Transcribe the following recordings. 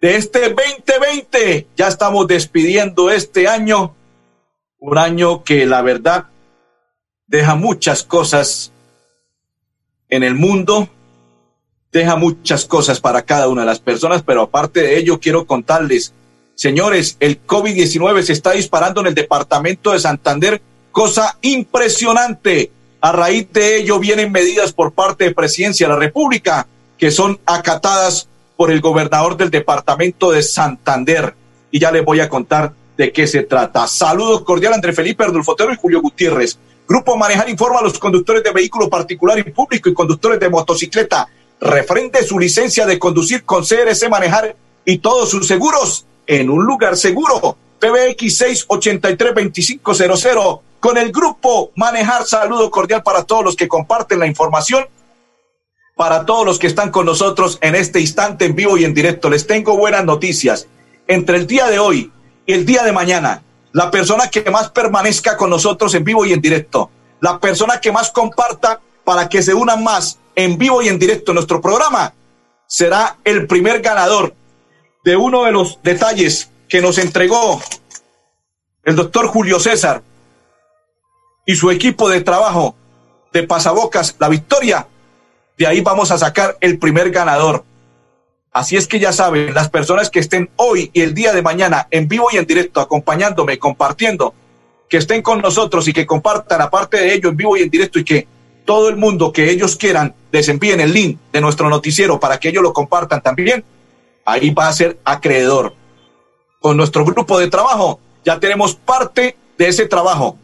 de este 2020. Ya estamos despidiendo este año. Un año que la verdad deja muchas cosas en el mundo. Deja muchas cosas para cada una de las personas, pero aparte de ello quiero contarles Señores, el COVID-19 se está disparando en el departamento de Santander, cosa impresionante. A raíz de ello vienen medidas por parte de Presidencia de la República que son acatadas por el gobernador del departamento de Santander. Y ya les voy a contar de qué se trata. Saludos cordiales André Felipe Ardulfotero y Julio Gutiérrez. Grupo Manejar informa a los conductores de vehículo particular y público y conductores de motocicleta referente su licencia de conducir con CRC Manejar y todos sus seguros en un lugar seguro. PBX 683-2500 con el grupo Manejar. Saludo cordial para todos los que comparten la información, para todos los que están con nosotros en este instante en vivo y en directo. Les tengo buenas noticias. Entre el día de hoy y el día de mañana, la persona que más permanezca con nosotros en vivo y en directo, la persona que más comparta para que se unan más en vivo y en directo en nuestro programa, será el primer ganador de uno de los detalles que nos entregó el doctor Julio César y su equipo de trabajo de Pasabocas, la victoria, de ahí vamos a sacar el primer ganador. Así es que ya saben, las personas que estén hoy y el día de mañana en vivo y en directo, acompañándome, compartiendo, que estén con nosotros y que compartan aparte de ello en vivo y en directo y que todo el mundo que ellos quieran les el link de nuestro noticiero para que ellos lo compartan también ahí va a ser acreedor. Con nuestro grupo de trabajo ya tenemos parte de ese trabajo.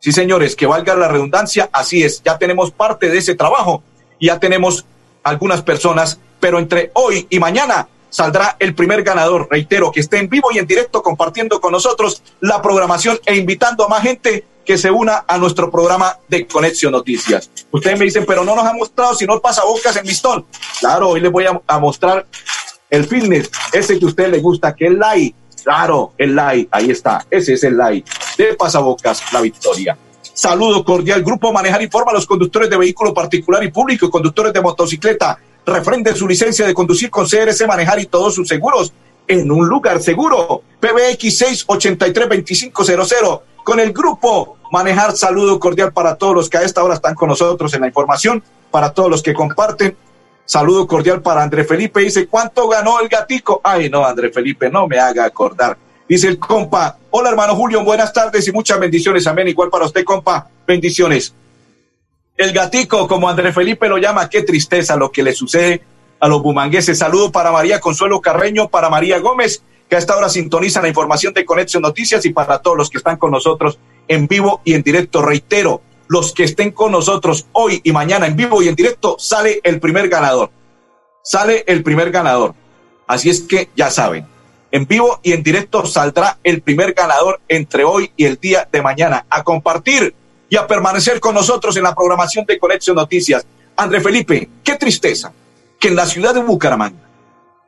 Sí, señores, que valga la redundancia, así es, ya tenemos parte de ese trabajo ya tenemos algunas personas, pero entre hoy y mañana saldrá el primer ganador. Reitero, que esté en vivo y en directo compartiendo con nosotros la programación e invitando a más gente que se una a nuestro programa de Conexión Noticias. Ustedes me dicen, pero no nos ha mostrado si no pasa bocas en Mistón. Claro, hoy les voy a, a mostrar el fitness, ese que a usted le gusta, que es light. Claro, el light, ahí está, ese es el light. De Pasabocas, la victoria. Saludo cordial. Grupo Manejar informa a los conductores de vehículo particular y público conductores de motocicleta. Refrenden su licencia de conducir con CRC Manejar y todos sus seguros en un lugar seguro. PBX 683-2500. Con el grupo Manejar, saludo cordial para todos los que a esta hora están con nosotros en la información, para todos los que comparten Saludo cordial para André Felipe. Dice, ¿cuánto ganó el gatico? Ay, no, André Felipe, no me haga acordar. Dice el compa, hola hermano Julio, buenas tardes y muchas bendiciones. Amén. Igual para usted, compa, bendiciones. El gatico, como André Felipe lo llama, qué tristeza lo que le sucede a los bumangueses. Saludo para María Consuelo Carreño, para María Gómez, que a esta hora sintoniza la información de Conexión Noticias y para todos los que están con nosotros en vivo y en directo. Reitero, los que estén con nosotros hoy y mañana en vivo y en directo, sale el primer ganador. Sale el primer ganador. Así es que ya saben, en vivo y en directo saldrá el primer ganador entre hoy y el día de mañana. A compartir y a permanecer con nosotros en la programación de Conexión Noticias. André Felipe, qué tristeza que en la ciudad de Bucaramanga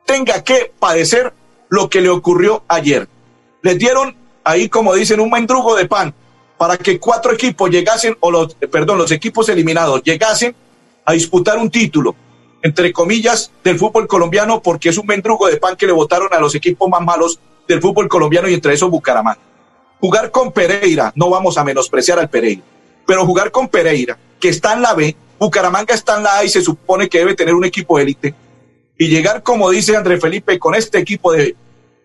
tenga que padecer lo que le ocurrió ayer. Les dieron ahí, como dicen, un mendrugo de pan para que cuatro equipos llegasen, o los, perdón, los equipos eliminados llegasen a disputar un título, entre comillas, del fútbol colombiano, porque es un mendrugo de pan que le votaron a los equipos más malos del fútbol colombiano y entre esos Bucaramanga. Jugar con Pereira, no vamos a menospreciar al Pereira, pero jugar con Pereira, que está en la B, Bucaramanga está en la A y se supone que debe tener un equipo élite, y llegar, como dice André Felipe, con este equipo de,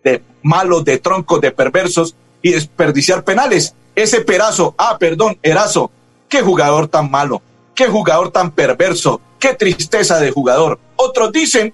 de malos, de troncos, de perversos, y desperdiciar penales ese perazo, ah, perdón, Erazo, qué jugador tan malo, qué jugador tan perverso, qué tristeza de jugador. Otros dicen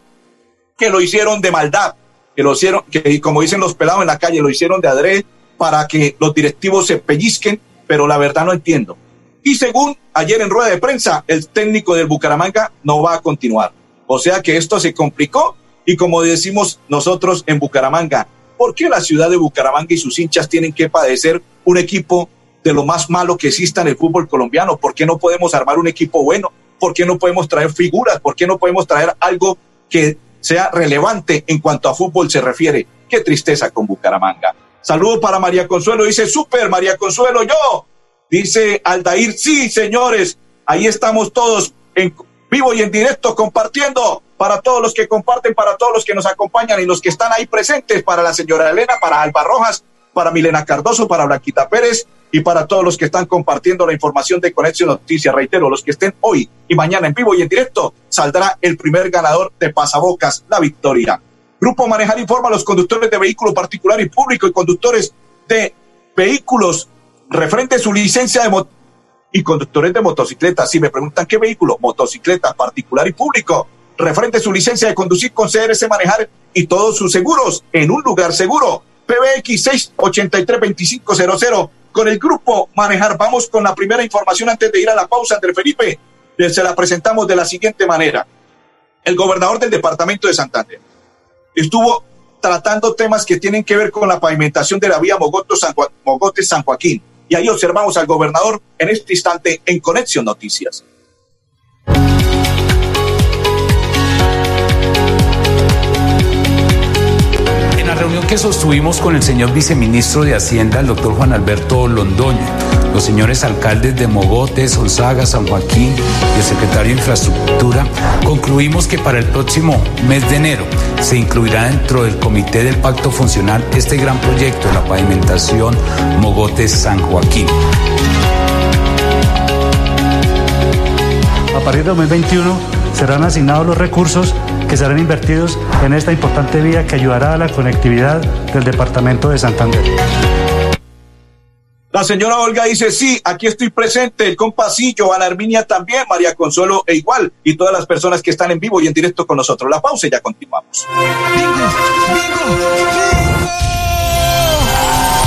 que lo hicieron de maldad, que lo hicieron, que como dicen los pelados en la calle, lo hicieron de adrede para que los directivos se pellizquen, pero la verdad no entiendo. Y según ayer en rueda de prensa, el técnico del Bucaramanga no va a continuar. O sea que esto se complicó Y como decimos nosotros en Bucaramanga, ¿por qué la ciudad de Bucaramanga y sus hinchas tienen que padecer un equipo de lo más malo que exista en el fútbol colombiano? ¿Por qué no podemos armar un equipo bueno? ¿Por qué no podemos traer figuras? ¿Por qué no podemos traer algo que sea relevante en cuanto a fútbol se refiere? Qué tristeza con Bucaramanga. Saludos para María Consuelo. Dice, super María Consuelo, yo. Dice Aldair, sí, señores. Ahí estamos todos en vivo y en directo compartiendo para todos los que comparten, para todos los que nos acompañan y los que están ahí presentes, para la señora Elena, para Alba Rojas, para Milena Cardoso, para Blanquita Pérez y para todos los que están compartiendo la información de Conexión Noticias. Reitero, los que estén hoy y mañana en vivo y en directo, saldrá el primer ganador de Pasabocas, la victoria. Grupo Manejar informa a los conductores de vehículo particular y público y conductores de vehículos referente su licencia de y conductores de motocicletas. Si me preguntan qué vehículo, motocicleta particular y público referente su licencia de conducir con CRC Manejar y todos sus seguros en un lugar seguro. PBX 683-2500 con el grupo Manejar. Vamos con la primera información antes de ir a la pausa, André Felipe. Se la presentamos de la siguiente manera. El gobernador del departamento de Santander estuvo tratando temas que tienen que ver con la pavimentación de la vía Mogote-San Joaquín. Y ahí observamos al gobernador en este instante en Conexión Noticias. Reunión que sostuvimos con el señor viceministro de Hacienda, el doctor Juan Alberto Londoño, los señores alcaldes de Mogotes, Solzaga, San Joaquín y el secretario de Infraestructura, concluimos que para el próximo mes de enero se incluirá dentro del comité del pacto funcional este gran proyecto de la pavimentación Mogotes-San Joaquín. A partir de 2021 serán asignados los recursos que serán invertidos en esta importante vía que ayudará a la conectividad del departamento de Santander. La señora Olga dice, sí, aquí estoy presente, el compasillo, Ana Arminia también, María Consuelo e igual, y todas las personas que están en vivo y en directo con nosotros. La pausa y ya continuamos.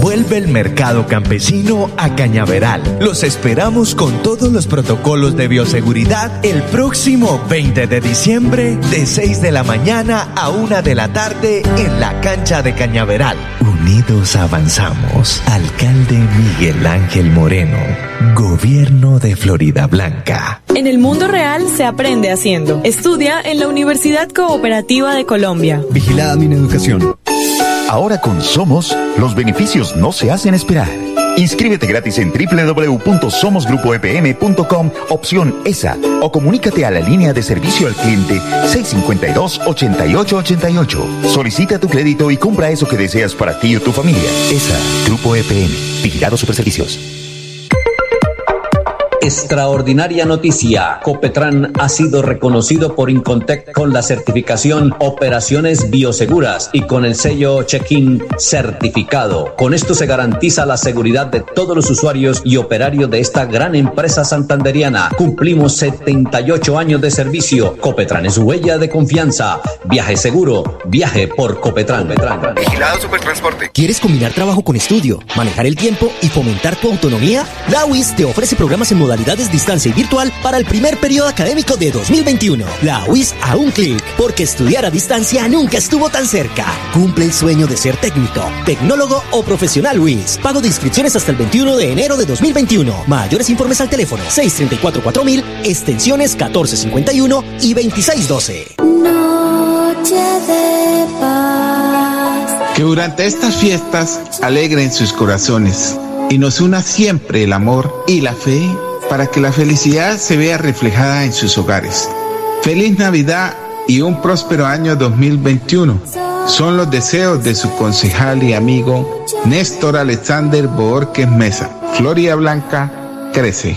Vuelve el mercado campesino a Cañaveral. Los esperamos con todos los protocolos de bioseguridad el próximo 20 de diciembre de 6 de la mañana a 1 de la tarde en la cancha de Cañaveral. Unidos avanzamos. Alcalde Miguel Ángel Moreno. Gobierno de Florida Blanca. En el mundo real se aprende haciendo. Estudia en la Universidad Cooperativa de Colombia. Vigilada mi educación. Ahora con Somos, los beneficios no se hacen esperar. Inscríbete gratis en www.somosgrupoepm.com, opción ESA, o comunícate a la línea de servicio al cliente 652-8888. Solicita tu crédito y compra eso que deseas para ti o tu familia. ESA, Grupo EPM, Vigilado Superservicios. Extraordinaria noticia. Copetran ha sido reconocido por Incontec con la certificación Operaciones Bioseguras y con el sello Check-in certificado. Con esto se garantiza la seguridad de todos los usuarios y operarios de esta gran empresa santanderiana. Cumplimos 78 años de servicio. Copetran es huella de confianza. Viaje seguro. Viaje por Copetran. Vigilado Supertransporte. ¿Quieres combinar trabajo con estudio, manejar el tiempo y fomentar tu autonomía? La UIS te ofrece programas en modalidad modalidades distancia y virtual para el primer periodo académico de 2021. La UIS a un clic, porque estudiar a distancia nunca estuvo tan cerca. Cumple el sueño de ser técnico, tecnólogo o profesional UIS. Pago de inscripciones hasta el 21 de enero de 2021. Mayores informes al teléfono 634-4000, extensiones 1451 y 2612. Noche de paz. Que durante estas fiestas alegren sus corazones y nos una siempre el amor y la fe para que la felicidad se vea reflejada en sus hogares. Feliz Navidad y un próspero año 2021. Son los deseos de su concejal y amigo Néstor Alexander Borges Mesa. Floria Blanca crece.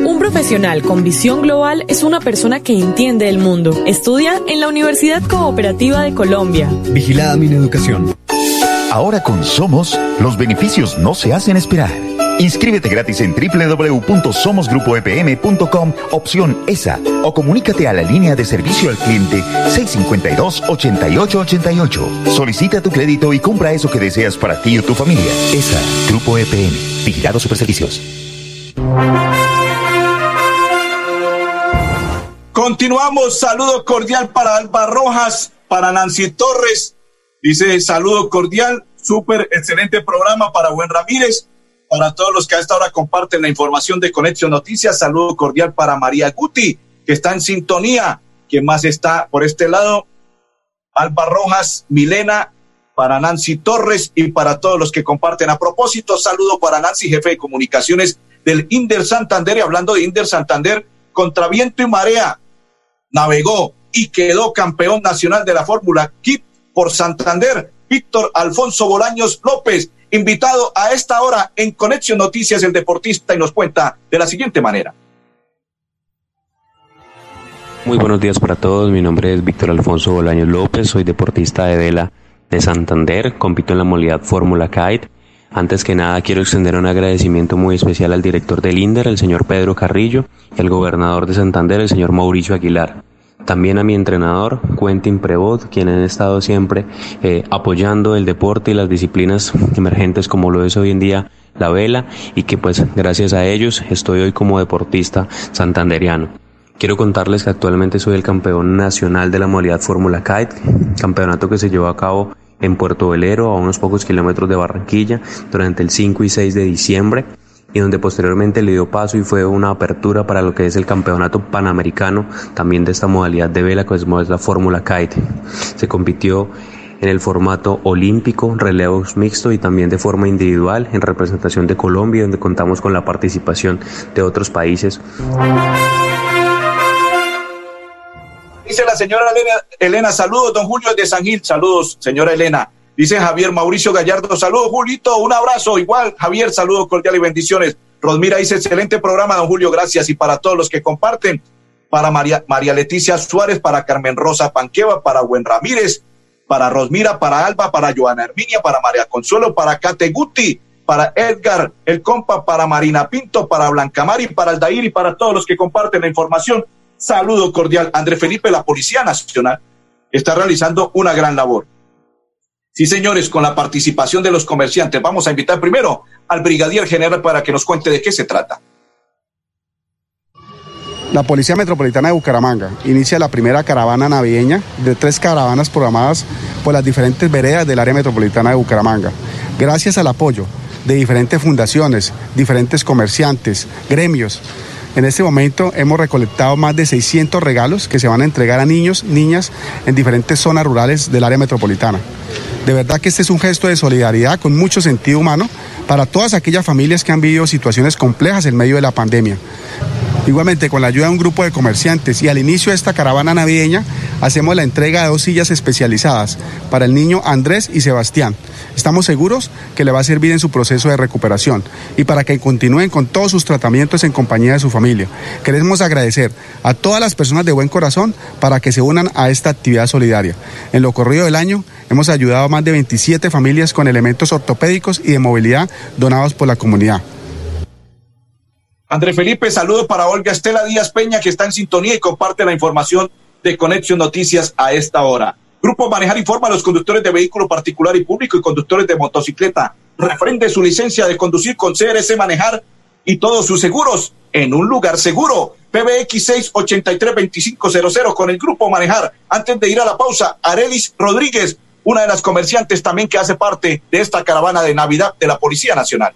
Profesional con visión global es una persona que entiende el mundo. Estudia en la Universidad Cooperativa de Colombia. Vigilada mi educación. Ahora con Somos, los beneficios no se hacen esperar. Inscríbete gratis en www.somosgrupoepm.com, opción ESA, o comunícate a la línea de servicio al cliente 652-8888. Solicita tu crédito y compra eso que deseas para ti o tu familia. ESA, Grupo EPM, Vigilado Superservicios. Continuamos, saludo cordial para Alba Rojas, para Nancy Torres. Dice saludo cordial, súper excelente programa para Buen Ramírez. Para todos los que a esta hora comparten la información de Conexión Noticias, saludo cordial para María Guti, que está en sintonía. ¿Quién más está por este lado? Alba Rojas, Milena, para Nancy Torres y para todos los que comparten. A propósito, saludo para Nancy, jefe de comunicaciones del Inder Santander. Y hablando de Inder Santander, contra viento y marea, navegó y quedó campeón nacional de la Fórmula Kit por Santander, Víctor Alfonso Bolaños López, invitado a esta hora en Conexión Noticias el deportista y nos cuenta de la siguiente manera. Muy buenos días para todos, mi nombre es Víctor Alfonso Bolaños López, soy deportista de vela de Santander, compito en la modalidad Fórmula Kite. Antes que nada quiero extender un agradecimiento muy especial al director del INDER, el señor Pedro Carrillo, y al gobernador de Santander, el señor Mauricio Aguilar. También a mi entrenador, Quentin Prevot, quien han estado siempre eh, apoyando el deporte y las disciplinas emergentes como lo es hoy en día la vela y que pues gracias a ellos estoy hoy como deportista santanderiano. Quiero contarles que actualmente soy el campeón nacional de la modalidad Fórmula Kite, campeonato que se llevó a cabo en Puerto Velero, a unos pocos kilómetros de Barranquilla, durante el 5 y 6 de diciembre, y donde posteriormente le dio paso y fue una apertura para lo que es el campeonato panamericano, también de esta modalidad de vela, que es la Fórmula Kite. Se compitió en el formato olímpico, relevos mixto y también de forma individual en representación de Colombia, donde contamos con la participación de otros países. Señora Elena, Elena, saludos, don Julio de San Gil, saludos, señora Elena. Dice Javier Mauricio Gallardo, saludos, Julito, un abrazo, igual, Javier, saludos cordial y bendiciones. Rosmira dice, excelente programa, don Julio, gracias. Y para todos los que comparten, para María, María Leticia Suárez, para Carmen Rosa Panqueva, para Buen Ramírez, para Rosmira, para Alba, para Joana Herminia, para María Consuelo, para Kate Guti, para Edgar, el compa, para Marina Pinto, para Blanca Mari, para Aldair y para todos los que comparten la información. Saludo cordial. André Felipe, la Policía Nacional, está realizando una gran labor. Sí, señores, con la participación de los comerciantes, vamos a invitar primero al brigadier general para que nos cuente de qué se trata. La Policía Metropolitana de Bucaramanga inicia la primera caravana navideña de tres caravanas programadas por las diferentes veredas del área metropolitana de Bucaramanga. Gracias al apoyo de diferentes fundaciones, diferentes comerciantes, gremios, en este momento hemos recolectado más de 600 regalos que se van a entregar a niños, niñas en diferentes zonas rurales del área metropolitana. De verdad que este es un gesto de solidaridad con mucho sentido humano para todas aquellas familias que han vivido situaciones complejas en medio de la pandemia. Igualmente, con la ayuda de un grupo de comerciantes y al inicio de esta caravana navideña, hacemos la entrega de dos sillas especializadas para el niño Andrés y Sebastián. Estamos seguros que le va a servir en su proceso de recuperación y para que continúen con todos sus tratamientos en compañía de su familia. Queremos agradecer a todas las personas de buen corazón para que se unan a esta actividad solidaria. En lo corrido del año hemos ayudado a más de 27 familias con elementos ortopédicos y de movilidad donados por la comunidad. André Felipe, saludo para Olga Estela Díaz Peña, que está en sintonía y comparte la información de Conexión Noticias a esta hora. Grupo Manejar informa a los conductores de vehículo particular y público y conductores de motocicleta. Refrende su licencia de conducir con CRS Manejar y todos sus seguros en un lugar seguro. PBX 683-2500 con el Grupo Manejar. Antes de ir a la pausa, Arelis Rodríguez, una de las comerciantes también que hace parte de esta caravana de Navidad de la Policía Nacional.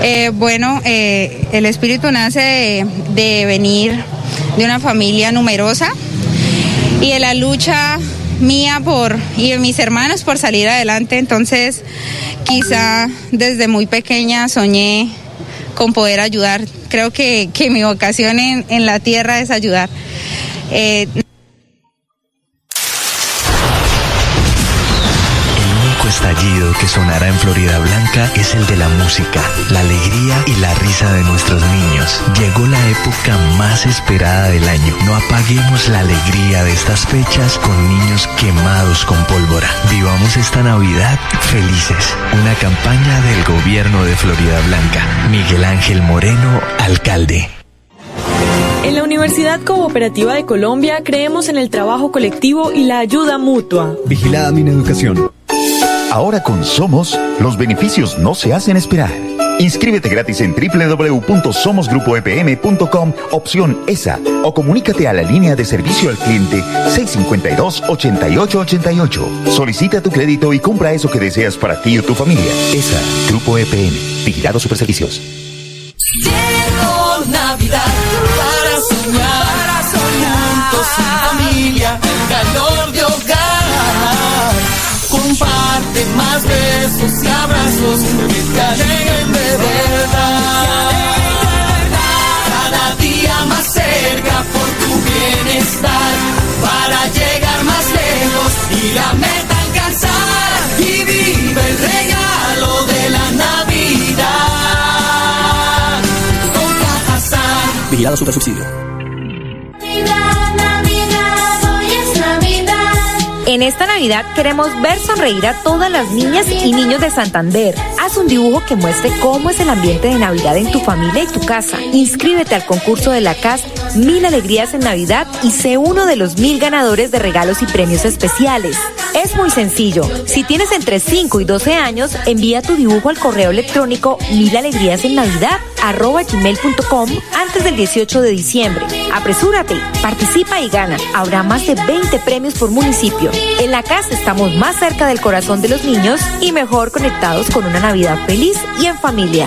Eh, bueno, eh, el espíritu nace de, venir de una familia numerosa y de la lucha mía por y de mis hermanos por salir adelante. Entonces, quizá desde muy pequeña soñé con poder ayudar. Creo que, mi vocación en, la tierra es ayudar. Eh, que sonará en Florida Blanca es el de la música, la alegría y la risa de nuestros niños. Llegó la época más esperada del año. No apaguemos la alegría de estas fechas con niños quemados con pólvora. Vivamos esta Navidad felices. Una campaña del gobierno de Florida Blanca. Miguel Ángel Moreno, alcalde. En la Universidad Cooperativa de Colombia creemos en el trabajo colectivo y la ayuda mutua. Vigilada mi educación. Ahora con Somos, los beneficios no se hacen esperar. Inscríbete gratis en www.somosgrupoepm.com, opción ESA, o comunícate a la línea de servicio al cliente 652-8888. Solicita tu crédito y compra eso que deseas para ti o tu familia. ESA, Grupo EPM, Vigilado Superservicios. Llegó abrazos que te de verdad. Cada día más cerca por tu bienestar, para llegar más lejos y la meta alcanzar. Y vive el regalo de la Navidad. Con Cajazán. Vigilado Super Subsidio. En esta Navidad queremos ver sonreír a todas las niñas y niños de Santander. Haz un dibujo que muestre cómo es el ambiente de Navidad en tu familia y tu casa. Inscríbete al concurso de la CAS Mil Alegrías en Navidad y sé uno de los mil ganadores de regalos y premios especiales. Es muy sencillo. Si tienes entre 5 y 12 años, envía tu dibujo al correo electrónico milalegríasennavidad.com antes del 18 de diciembre. Apresúrate, participa y gana. Habrá más de 20 premios por municipio. En la casa estamos más cerca del corazón de los niños y mejor conectados con una Navidad feliz y en familia.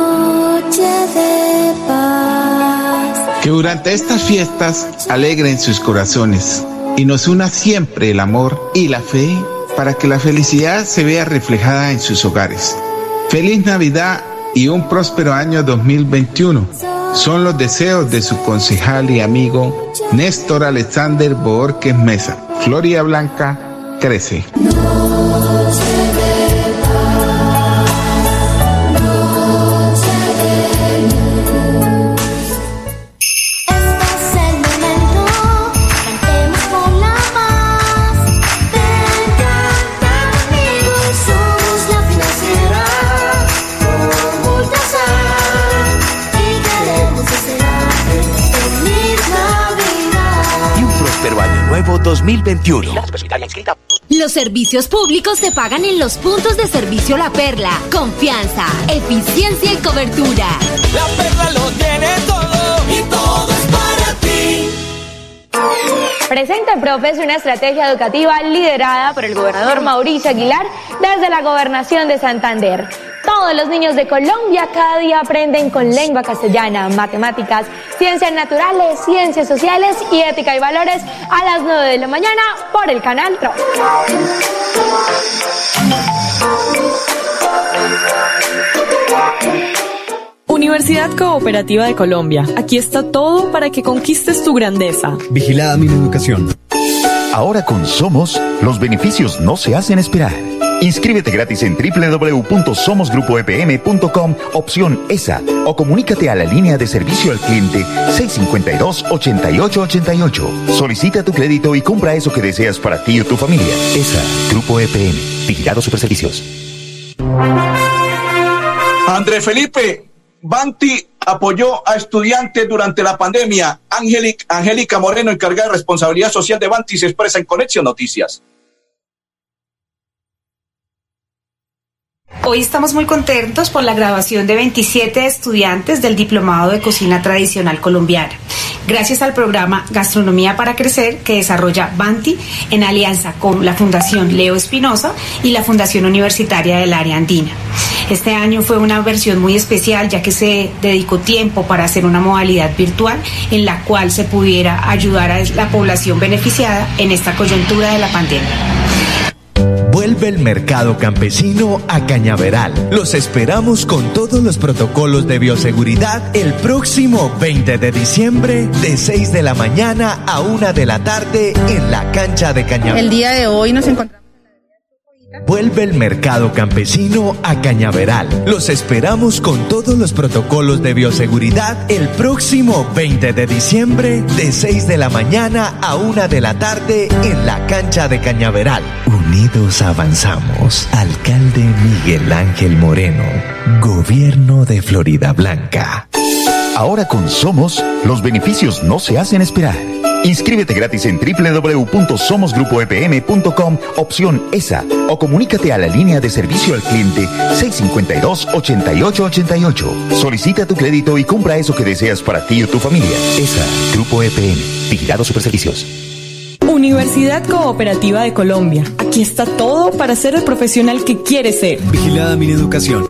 Noche de paz Que durante estas fiestas alegren sus corazones y nos una siempre el amor y la fe para que la felicidad se vea reflejada en sus hogares. Feliz Navidad y un próspero año 2021. Son los deseos de su concejal y amigo Néstor Alexander Borges Mesa. Floria Blanca crece. 2021. Los servicios públicos se pagan en los puntos de servicio La Perla. Confianza, eficiencia y cobertura. La Perla lo tiene todo y todo es para ti. Presenta Profes una estrategia educativa liderada por el gobernador Mauricio Aguilar desde la gobernación de Santander. Todos los niños de Colombia cada día aprenden con lengua castellana, matemáticas, ciencias naturales, ciencias sociales y ética y valores a las 9 de la mañana por el canal TRO. Universidad Cooperativa de Colombia. Aquí está todo para que conquistes tu grandeza. Vigilada mi educación. Ahora con Somos, los beneficios no se hacen esperar. Inscríbete gratis en www.somosgrupoepm.com, opción ESA, o comunícate a la línea de servicio al cliente 652-8888. Solicita tu crédito y compra eso que deseas para ti o tu familia. ESA, Grupo EPM, Vigilado Superservicios. André Felipe, Banti apoyó a estudiantes durante la pandemia. Angélica Moreno, encargada de responsabilidad social de Banti, se expresa en Conexión Noticias. Hoy estamos muy contentos por la graduación de 27 estudiantes del Diplomado de Cocina Tradicional Colombiana, gracias al programa Gastronomía para Crecer que desarrolla Banti en alianza con la Fundación Leo Espinosa y la Fundación Universitaria del Área Andina. Este año fue una versión muy especial ya que se dedicó tiempo para hacer una modalidad virtual en la cual se pudiera ayudar a la población beneficiada en esta coyuntura de la pandemia. Vuelve el mercado campesino a Cañaveral. Los esperamos con todos los protocolos de bioseguridad el próximo 20 de diciembre de 6 de la mañana a 1 de la tarde en la cancha de Cañaveral. El día de hoy nos encontramos Vuelve el mercado campesino a Cañaveral. Los esperamos con todos los protocolos de bioseguridad el próximo 20 de diciembre de 6 de la mañana a 1 de la tarde en la cancha de Cañaveral. Unidos avanzamos. Alcalde Miguel Ángel Moreno. Gobierno de Florida Blanca. Ahora con Somos, los beneficios no se hacen esperar. Inscríbete gratis en www.somosgrupoepm.com, opción ESA, o comunícate a la línea de servicio al cliente 652-8888. Solicita tu crédito y compra eso que deseas para ti o tu familia. ESA, Grupo EPM, Vigilado Superservicios. Universidad Cooperativa de Colombia. Aquí está todo para ser el profesional que quieres ser. Vigilada mi educación.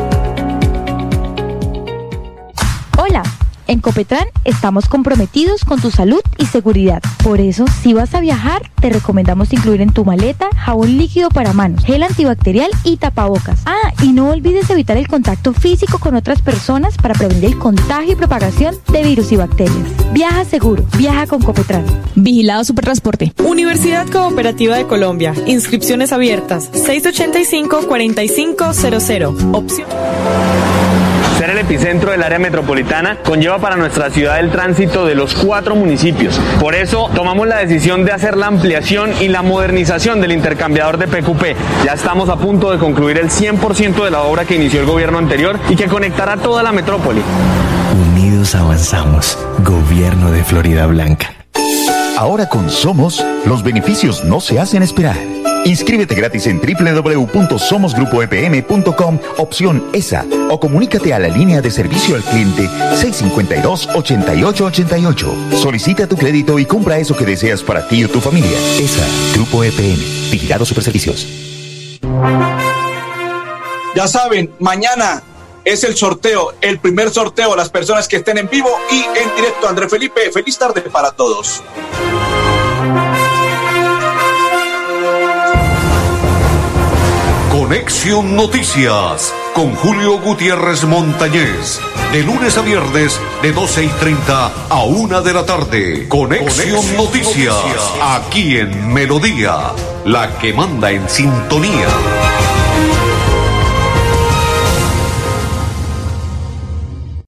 En Copetran estamos comprometidos con tu salud y seguridad. Por eso, si vas a viajar, te recomendamos incluir en tu maleta jabón líquido para manos, gel antibacterial y tapabocas. Ah, y no olvides evitar el contacto físico con otras personas para prevenir el contagio y propagación de virus y bacterias. Viaja seguro, viaja con Copetran. Vigilado Supertransporte. Universidad Cooperativa de Colombia. Inscripciones abiertas. 685-4500. Opción. Ser el epicentro del área metropolitana conlleva para nuestra ciudad el tránsito de los cuatro municipios. Por eso tomamos la decisión de hacer la ampliación y la modernización del intercambiador de PQP. Ya estamos a punto de concluir el 100% de la obra que inició el gobierno anterior y que conectará toda la metrópoli. Unidos avanzamos. Gobierno de Florida Blanca. Ahora con Somos, los beneficios no se hacen esperar. Inscríbete gratis en www.somosgrupoepm.com, opción ESA, o comunícate a la línea de servicio al cliente 652-8888. Solicita tu crédito y compra eso que deseas para ti o tu familia. ESA, Grupo EPM, Vigilado Superservicios. Ya saben, mañana es el sorteo, el primer sorteo, las personas que estén en vivo y en directo. André Felipe, feliz tarde para todos. Conexión Noticias con Julio Gutiérrez Montañez. De lunes a viernes, de 12 y 30 a 1 de la tarde. Conexión, Noticias, aquí en Melodía, la que manda en sintonía.